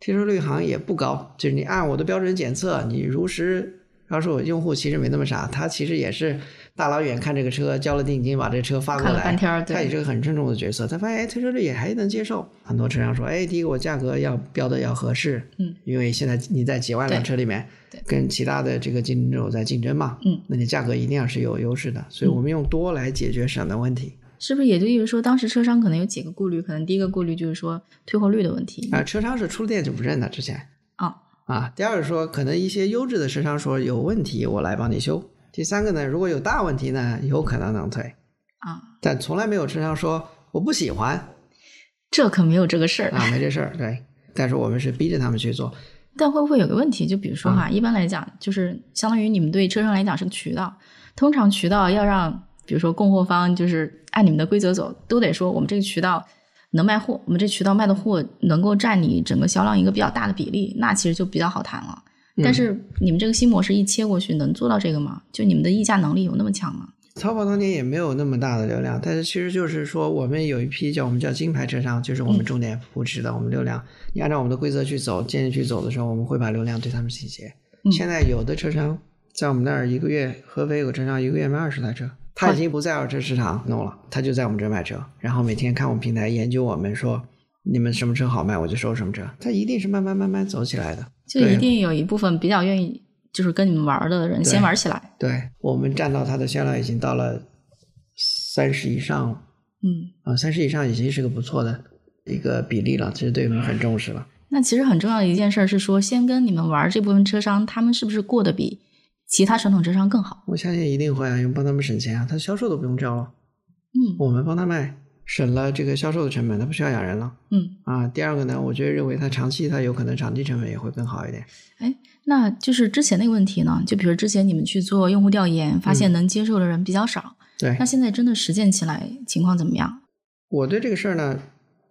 接受率好像也不高，就是你按我的标准检测，你如实。告诉我，用户其实没那么傻，他其实也是大老远看这个车，交了定金，把这车发过来，他也是个很郑重的角色。他发现，哎，退车率也还能接受。很多车商说，哎，第一个我价格要标的要合适，嗯，因为现在你在几万辆车里面，跟其他的这个竞争对手在竞争嘛，嗯，那你价格一定要是有优势的。所以我们用多来解决省的问题。是不是也就意味着说，当时车商可能有几个顾虑？可能第一个顾虑就是说退货率的问题。啊，车商是出了店就不认的，之前。啊。啊，第二个说可能一些优质的车商说有问题，我来帮你修。第三个呢，如果有大问题呢，有可能能退啊，但从来没有车商说我不喜欢，这可没有这个事儿啊，没这事儿。对，但是我们是逼着他们去做。但会不会有个问题？就比如说哈，一般来讲，就是相当于你们对车商来讲是个渠道，通常渠道要让，比如说供货方就是按你们的规则走，都得说我们这个渠道。能卖货，我们这渠道卖的货能够占你整个销量一个比较大的比例，那其实就比较好谈了。但是你们这个新模式一切过去，能做到这个吗？就你们的议价能力有那么强吗？淘宝当年也没有那么大的流量，但是其实就是说，我们有一批叫我们叫金牌车商，就是我们重点扶持的，我们流量，你按照我们的规则去走，建议去走的时候，我们会把流量对他们倾斜。现在有的车商在我们那儿一个月，合肥有个车商一个月卖二十台车。他已经不在二手车市场弄了，他就在我们这儿卖车，然后每天看我们平台研究我们说你们什么车好卖，我就收什么车。他一定是慢慢慢慢走起来的，就一定有一部分比较愿意就是跟你们玩的人先玩起来。对我们占到他的销量已经到了三十以上了，嗯啊，三十以上已经是个不错的一个比例了，其实对我们很重视了。那其实很重要的一件事是说，先跟你们玩这部分车商，他们是不是过得比？其他传统车商更好，我相信一定会啊，因为帮他们省钱啊，他销售都不用招了，嗯，我们帮他卖，省了这个销售的成本，他不需要养人了，嗯啊，第二个呢，我觉得认为他长期他有可能场地成本也会更好一点。哎，那就是之前那个问题呢，就比如之前你们去做用户调研，发现能接受的人比较少，对，那现在真的实践起来情况怎么样？我对这个事儿呢，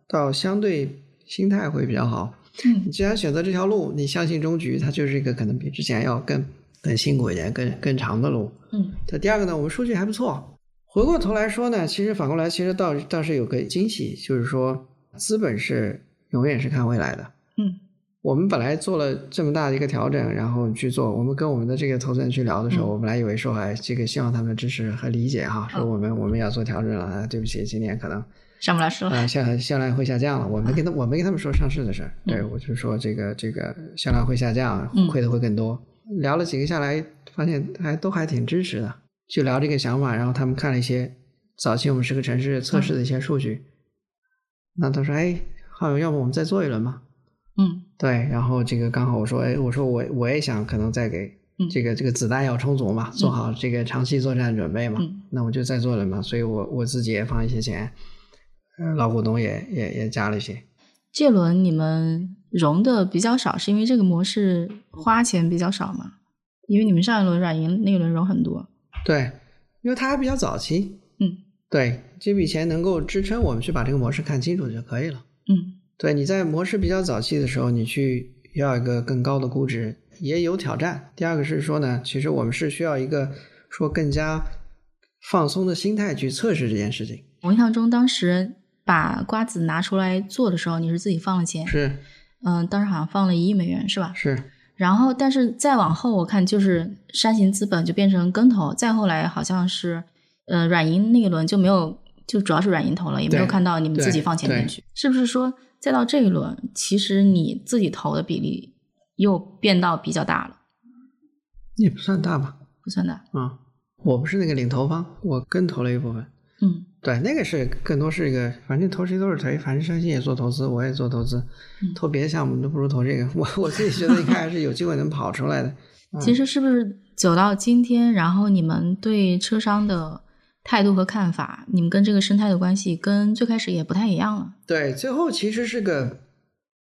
倒相对心态会比较好，嗯，你既然选择这条路，你相信终局，它就是一个可能比之前要更。更辛苦一点，更更长的路。嗯，这第二个呢，我们数据还不错。回过头来说呢，其实反过来，其实倒倒是有个惊喜，就是说资本是永远是看未来的。嗯，我们本来做了这么大的一个调整，然后去做。我们跟我们的这个投资人去聊的时候，我本来以为说，哎，这个希望他们支持和理解哈，说我们我们要做调整了啊，对不起，今年可能上不了市了啊，销销量会下降了。我没跟他，我没跟他们说上市的事儿，对我就说这个这个销量会下降，亏的会更多。聊了几个下来，发现还都还挺支持的，就聊这个想法。然后他们看了一些早期我们十个城市测试的一些数据，那他说，哎，浩勇，要不我们再做一轮吧？嗯，对，然后这个刚好我说，哎，我说我我也想可能再给这个这个子弹要充足嘛，做好这个长期作战准备嘛，那我就再做了嘛，所以我我自己也放一些钱，呃，老股东也也也加了一些。这轮你们融的比较少，是因为这个模式花钱比较少嘛？因为你们上一轮软银那一轮融很多。对，因为它还比较早期。嗯，对，这笔钱能够支撑我们去把这个模式看清楚就可以了。嗯。对，你在模式比较早期的时候，你去要一个更高的估值也有挑战。第二个是说呢，其实我们是需要一个说更加放松的心态去测试这件事情。我印象中，当时把瓜子拿出来做的时候，你是自己放了钱，是，嗯，当时好像放了一亿美元，是吧？是。然后，但是再往后，我看就是山行资本就变成跟投，再后来好像是，呃，软银那一轮就没有，就主要是软银投了，也没有看到你们自己放钱进去，是不是说？再到这一轮，其实你自己投的比例又变到比较大了，也不算大吧？不算大啊。我不是那个领投方，我跟投了一部分。嗯，对，那个是更多是一个，反正投谁都是投，反正山西也做投资，我也做投资，投别的项目都不如投这个。我我自己觉得应该还是有机会能跑出来的。(laughs) 其实是不是走到今天，然后你们对车商的？态度和看法，你们跟这个生态的关系跟最开始也不太一样了。对，最后其实是个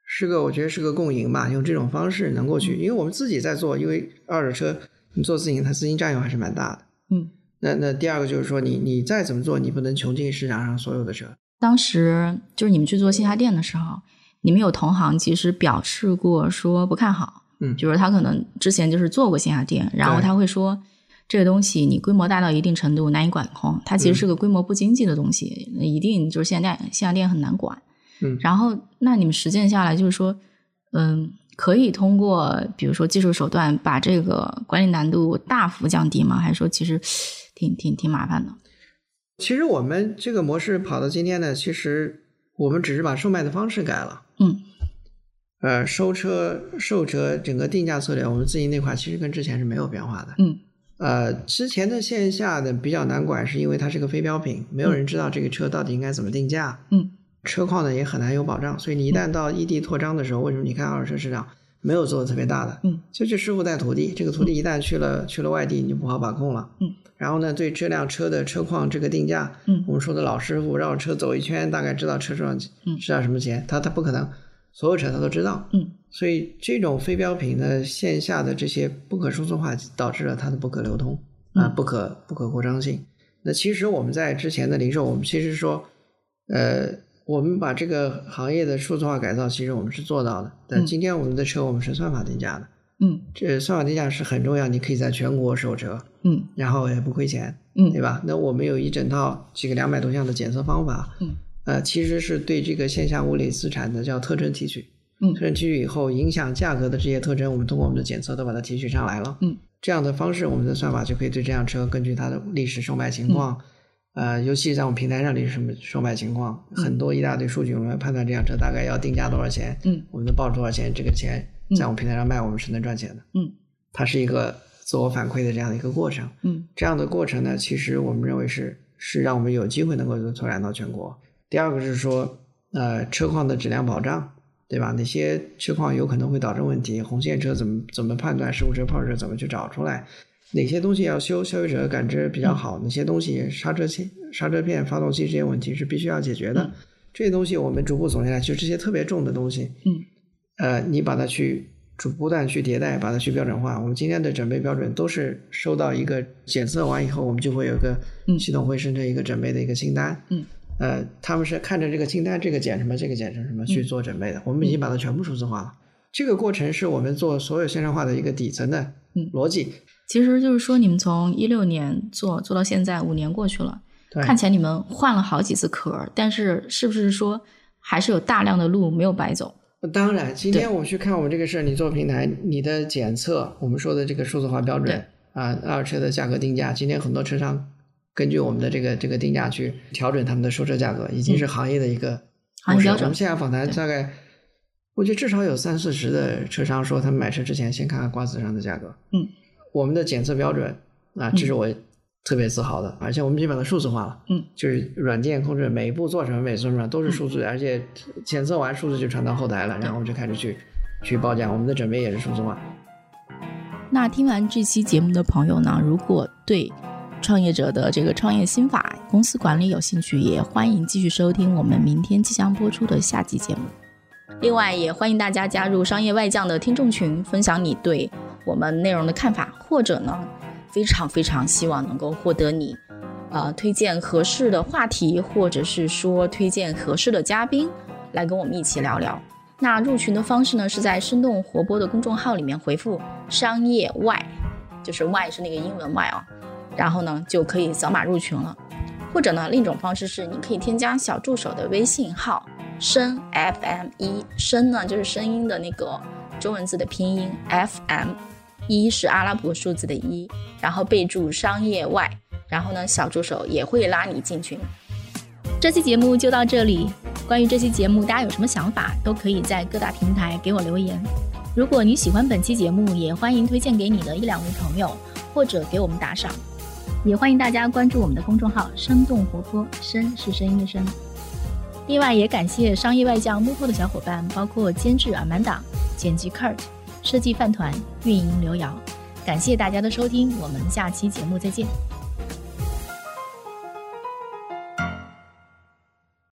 是个，我觉得是个共赢吧，用这种方式能够去，因为我们自己在做，因为二手车你做自营，它资金占用还是蛮大的。嗯，那那第二个就是说，你你再怎么做，你不能穷尽市场上所有的车。当时就是你们去做线下店的时候，你们有同行其实表示过说不看好，嗯，就是他可能之前就是做过线下店，然后他会说。这个东西你规模大到一定程度难以管控，它其实是个规模不经济的东西，一定就是线下店线下店很难管。嗯，然后那你们实践下来就是说，嗯，可以通过比如说技术手段把这个管理难度大幅降低吗？还是说其实挺挺挺麻烦的？其实我们这个模式跑到今天呢，其实我们只是把售卖的方式改了。嗯，呃，收车、售车整个定价策略，我们自营那块其实跟之前是没有变化的。嗯。呃，之前的线下的比较难管，是因为它是个非标品，没有人知道这个车到底应该怎么定价。嗯，车况呢也很难有保障，所以你一旦到异地扩张的时候，为什么你看二手车市场没有做的特别大的？嗯，就是师傅带徒弟，这个徒弟一旦去了去了外地，你就不好把控了。嗯，然后呢，对这辆车的车况这个定价，嗯，我们说的老师傅绕车走一圈，大概知道车上知道什么钱，他他不可能所有车他都知道。嗯。所以这种非标品的线下的这些不可数字化，导致了它的不可流通。啊，不可不可扩张性。那其实我们在之前的零售，我们其实说，呃，我们把这个行业的数字化改造，其实我们是做到的。但今天我们的车，我们是算法定价的。嗯，这算法定价是很重要，你可以在全国售车。嗯，然后也不亏钱。嗯，对吧？那我们有一整套几个两百多项的检测方法。嗯，呃，其实是对这个线下物理资产的叫特征提取。嗯，特征提取以后，影响价格的这些特征，我们通过我们的检测都把它提取上来了。嗯。这样的方式，我们的算法就可以对这辆车根据它的历史售卖情况，呃，尤其在我们平台上你什么售卖情况，很多一大堆数据，我们判断这辆车大概要定价多少钱，嗯，我们能报多少钱，这个钱在我们平台上卖，我们是能赚钱的，嗯，它是一个自我反馈的这样的一个过程，嗯，这样的过程呢，其实我们认为是是让我们有机会能够拓展到全国。第二个是说，呃，车况的质量保障。对吧？哪些车况有可能会导致问题？红线车怎么怎么判断？事故车、泡车怎么去找出来？哪些东西要修？消费者感知比较好？哪些东西刹车器、刹车片、发动机这些问题是必须要解决的？这些东西我们逐步总结来，就这些特别重的东西。嗯，呃，你把它去逐不断去迭代，把它去标准化。我们今天的准备标准都是收到一个检测完以后，我们就会有个系统会生成一个准备的一个清单。嗯。呃，他们是看着这个清单，这个检什么，这个减成什么去做准备的。我们已经把它全部数字化了。这个过程是我们做所有线上化的一个底层的逻辑。其实就是说，你们从一六年做做到现在，五年过去了，看起来你们换了好几次壳，但是是不是说还是有大量的路没有白走？当然，今天我去看我们这个事儿，你做平台，你的检测，我们说的这个数字化标准啊，二手车的价格定价，今天很多车商根据我们的这个这个定价去调整他们的收车价格，已经是行业的一个行业标准。我们现在访谈大概，我觉得至少有三四十的车商说，他们买车之前先看看瓜子上的价格。嗯，我们的检测标准啊，这是我。特别自豪的，而且我们基本上数字化了，嗯，就是软件控制每一步做什么、每做什么都是数字，而且检测完数字就传到后台了，然后我们就开始去去报价，我们的准备也是数字化。那听完这期节目的朋友呢，如果对创业者的这个创业心法、公司管理有兴趣，也欢迎继续收听我们明天即将播出的下期节目。另外，也欢迎大家加入商业外将的听众群，分享你对我们内容的看法，或者呢。非常非常希望能够获得你，呃，推荐合适的话题，或者是说推荐合适的嘉宾来跟我们一起聊聊。那入群的方式呢，是在生动活泼的公众号里面回复“商业外”，就是“外”是那个英文“外”啊，然后呢就可以扫码入群了。或者呢，另一种方式是，你可以添加小助手的微信号“声 FM 一”，声呢就是声音的那个中文字的拼音 FM。一是阿拉伯数字的一，然后备注商业外，然后呢，小助手也会拉你进群。这期节目就到这里。关于这期节目，大家有什么想法，都可以在各大平台给我留言。如果你喜欢本期节目，也欢迎推荐给你的一两位朋友，或者给我们打赏。也欢迎大家关注我们的公众号“生动活泼”，声是声音的声。另外，也感谢商业外教幕后的小伙伴，包括监制阿曼达、剪辑 Kurt。设计饭团，运营刘瑶，感谢大家的收听，我们下期节目再见。